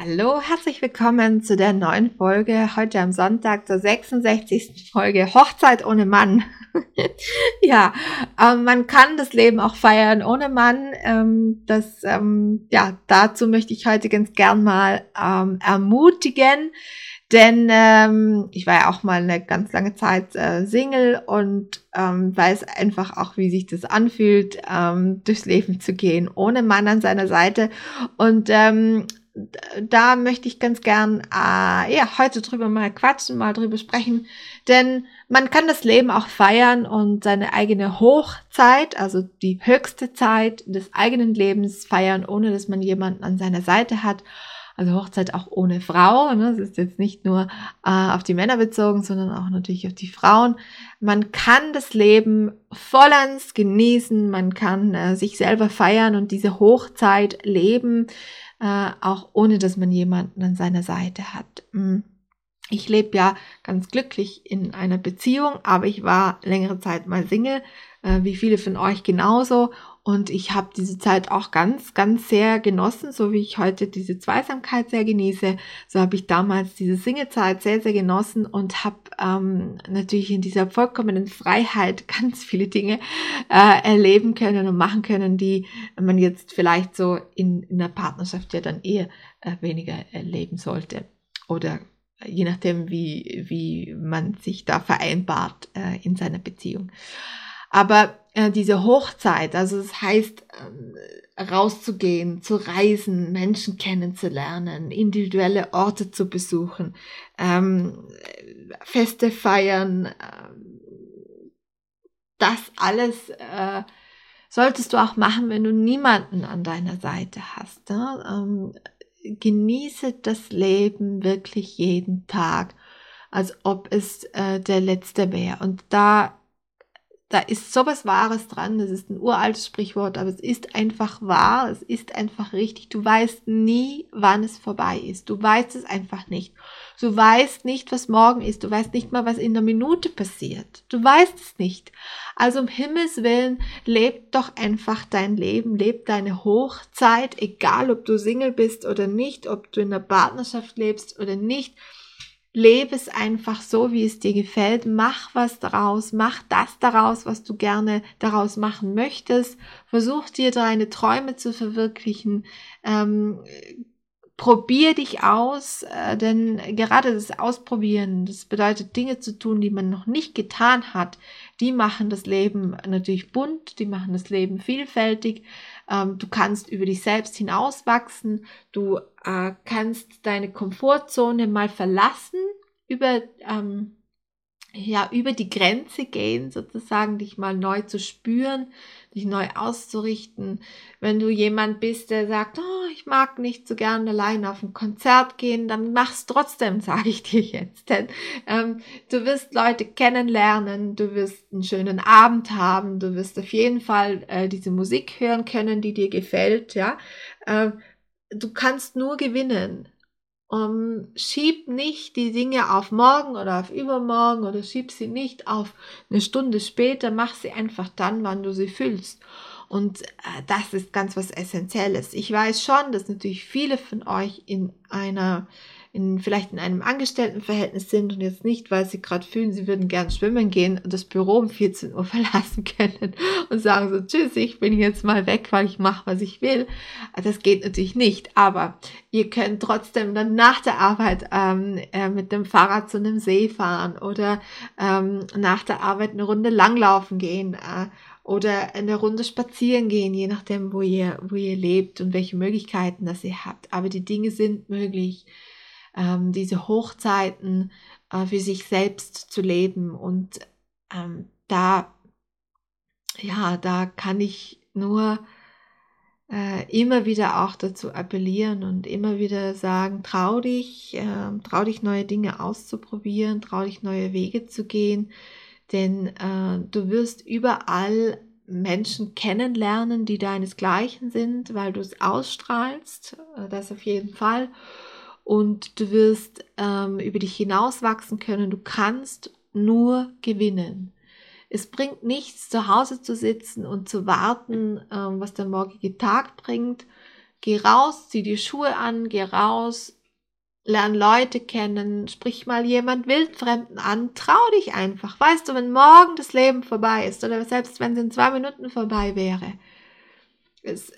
Hallo, herzlich willkommen zu der neuen Folge, heute am Sonntag zur 66. Folge Hochzeit ohne Mann. ja, ähm, man kann das Leben auch feiern ohne Mann. Ähm, das, ähm, ja, dazu möchte ich heute ganz gern mal ähm, ermutigen, denn ähm, ich war ja auch mal eine ganz lange Zeit äh, Single und ähm, weiß einfach auch, wie sich das anfühlt, durchs Leben zu gehen, ohne Mann an seiner Seite. Und da möchte ich ganz gern äh, ja, heute drüber mal quatschen, mal drüber sprechen. Denn man kann das Leben auch feiern und seine eigene Hochzeit, also die höchste Zeit des eigenen Lebens feiern, ohne dass man jemanden an seiner Seite hat. Also Hochzeit auch ohne Frau. Ne? Das ist jetzt nicht nur äh, auf die Männer bezogen, sondern auch natürlich auf die Frauen. Man kann das Leben vollends genießen, man kann äh, sich selber feiern und diese Hochzeit leben äh, auch ohne dass man jemanden an seiner Seite hat. Mm. Ich lebe ja ganz glücklich in einer Beziehung, aber ich war längere Zeit mal Single, äh, wie viele von euch genauso. Und ich habe diese Zeit auch ganz, ganz sehr genossen, so wie ich heute diese Zweisamkeit sehr genieße. So habe ich damals diese Singlezeit sehr, sehr genossen und habe ähm, natürlich in dieser vollkommenen Freiheit ganz viele Dinge äh, erleben können und machen können, die man jetzt vielleicht so in, in einer Partnerschaft ja dann eher äh, weniger erleben sollte. Oder je nachdem, wie, wie man sich da vereinbart äh, in seiner Beziehung. Aber äh, diese Hochzeit, also das heißt, äh, rauszugehen, zu reisen, Menschen kennenzulernen, individuelle Orte zu besuchen, ähm, Feste feiern, äh, das alles äh, solltest du auch machen, wenn du niemanden an deiner Seite hast. Ne? Ähm, genieße das Leben wirklich jeden Tag, als ob es äh, der letzte wäre. Und da da ist sowas Wahres dran. Das ist ein uraltes Sprichwort, aber es ist einfach wahr. Es ist einfach richtig. Du weißt nie, wann es vorbei ist. Du weißt es einfach nicht. Du weißt nicht, was morgen ist. Du weißt nicht mal, was in der Minute passiert. Du weißt es nicht. Also um Himmels Willen, leb doch einfach dein Leben. Leb deine Hochzeit, egal ob du Single bist oder nicht, ob du in einer Partnerschaft lebst oder nicht lebe es einfach so, wie es dir gefällt, mach was daraus, mach das daraus, was du gerne daraus machen möchtest, versuch dir deine Träume zu verwirklichen, ähm, probier dich aus, äh, denn gerade das Ausprobieren, das bedeutet Dinge zu tun, die man noch nicht getan hat, die machen das Leben natürlich bunt, die machen das Leben vielfältig. Ähm, du kannst über dich selbst hinauswachsen, du äh, kannst deine Komfortzone mal verlassen, über ähm, ja, über die Grenze gehen, sozusagen, dich mal neu zu spüren, dich neu auszurichten. Wenn du jemand bist, der sagt, oh, ich mag nicht so gerne allein auf ein Konzert gehen, dann mach's trotzdem, sage ich dir jetzt. Denn ähm, du wirst Leute kennenlernen, du wirst einen schönen Abend haben, du wirst auf jeden Fall äh, diese Musik hören können, die dir gefällt, ja. Äh, du kannst nur gewinnen. Um, schieb nicht die Dinge auf morgen oder auf übermorgen oder schieb sie nicht auf eine Stunde später, mach sie einfach dann, wann du sie fühlst. Und äh, das ist ganz was Essentielles. Ich weiß schon, dass natürlich viele von euch in einer in, vielleicht in einem Angestelltenverhältnis sind und jetzt nicht, weil sie gerade fühlen, sie würden gern schwimmen gehen und das Büro um 14 Uhr verlassen können und sagen so, tschüss, ich bin jetzt mal weg, weil ich mache, was ich will. Das geht natürlich nicht, aber ihr könnt trotzdem dann nach der Arbeit ähm, äh, mit dem Fahrrad zu einem See fahren oder ähm, nach der Arbeit eine Runde langlaufen gehen. Äh, oder eine Runde spazieren gehen, je nachdem, wo ihr, wo ihr lebt und welche Möglichkeiten das ihr habt. Aber die Dinge sind möglich ähm, diese Hochzeiten äh, für sich selbst zu leben. Und ähm, da, ja, da kann ich nur äh, immer wieder auch dazu appellieren und immer wieder sagen, trau dich, äh, trau dich neue Dinge auszuprobieren, trau dich neue Wege zu gehen, denn äh, du wirst überall Menschen kennenlernen, die deinesgleichen sind, weil du es ausstrahlst, äh, das auf jeden Fall und du wirst ähm, über dich hinauswachsen können. Du kannst nur gewinnen. Es bringt nichts, zu Hause zu sitzen und zu warten, ähm, was der morgige Tag bringt. Geh raus, zieh die Schuhe an, geh raus, lern Leute kennen, sprich mal jemand Wildfremden an, trau dich einfach. Weißt du, wenn morgen das Leben vorbei ist oder selbst wenn es in zwei Minuten vorbei wäre, es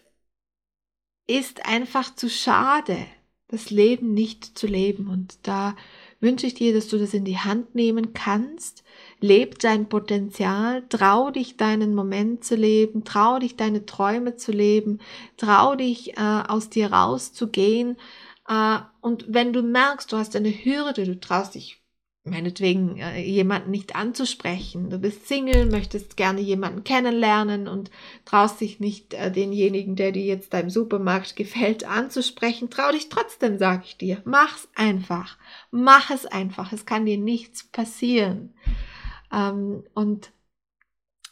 ist einfach zu schade das Leben nicht zu leben. Und da wünsche ich dir, dass du das in die Hand nehmen kannst. Leb dein Potenzial, trau dich deinen Moment zu leben, trau dich deine Träume zu leben, trau dich äh, aus dir rauszugehen. Äh, und wenn du merkst, du hast eine Hürde, du traust dich meinetwegen äh, jemanden nicht anzusprechen. Du bist Single, möchtest gerne jemanden kennenlernen und traust dich nicht äh, denjenigen, der dir jetzt da im Supermarkt gefällt, anzusprechen. Trau dich trotzdem, sag ich dir. Mach's einfach. Mach es einfach. Es kann dir nichts passieren. Ähm, und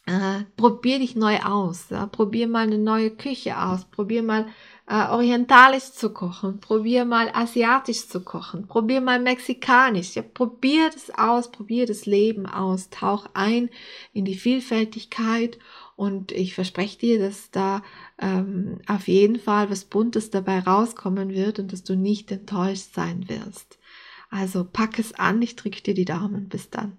äh, probier dich neu aus. Ja? Probier mal eine neue Küche aus. Probier mal äh, orientalisch zu kochen, probier mal asiatisch zu kochen, probier mal mexikanisch, ja, probier das aus, probier das Leben aus, tauch ein in die Vielfältigkeit und ich verspreche dir, dass da ähm, auf jeden Fall was Buntes dabei rauskommen wird und dass du nicht enttäuscht sein wirst. Also pack es an, ich drücke dir die Daumen. Bis dann.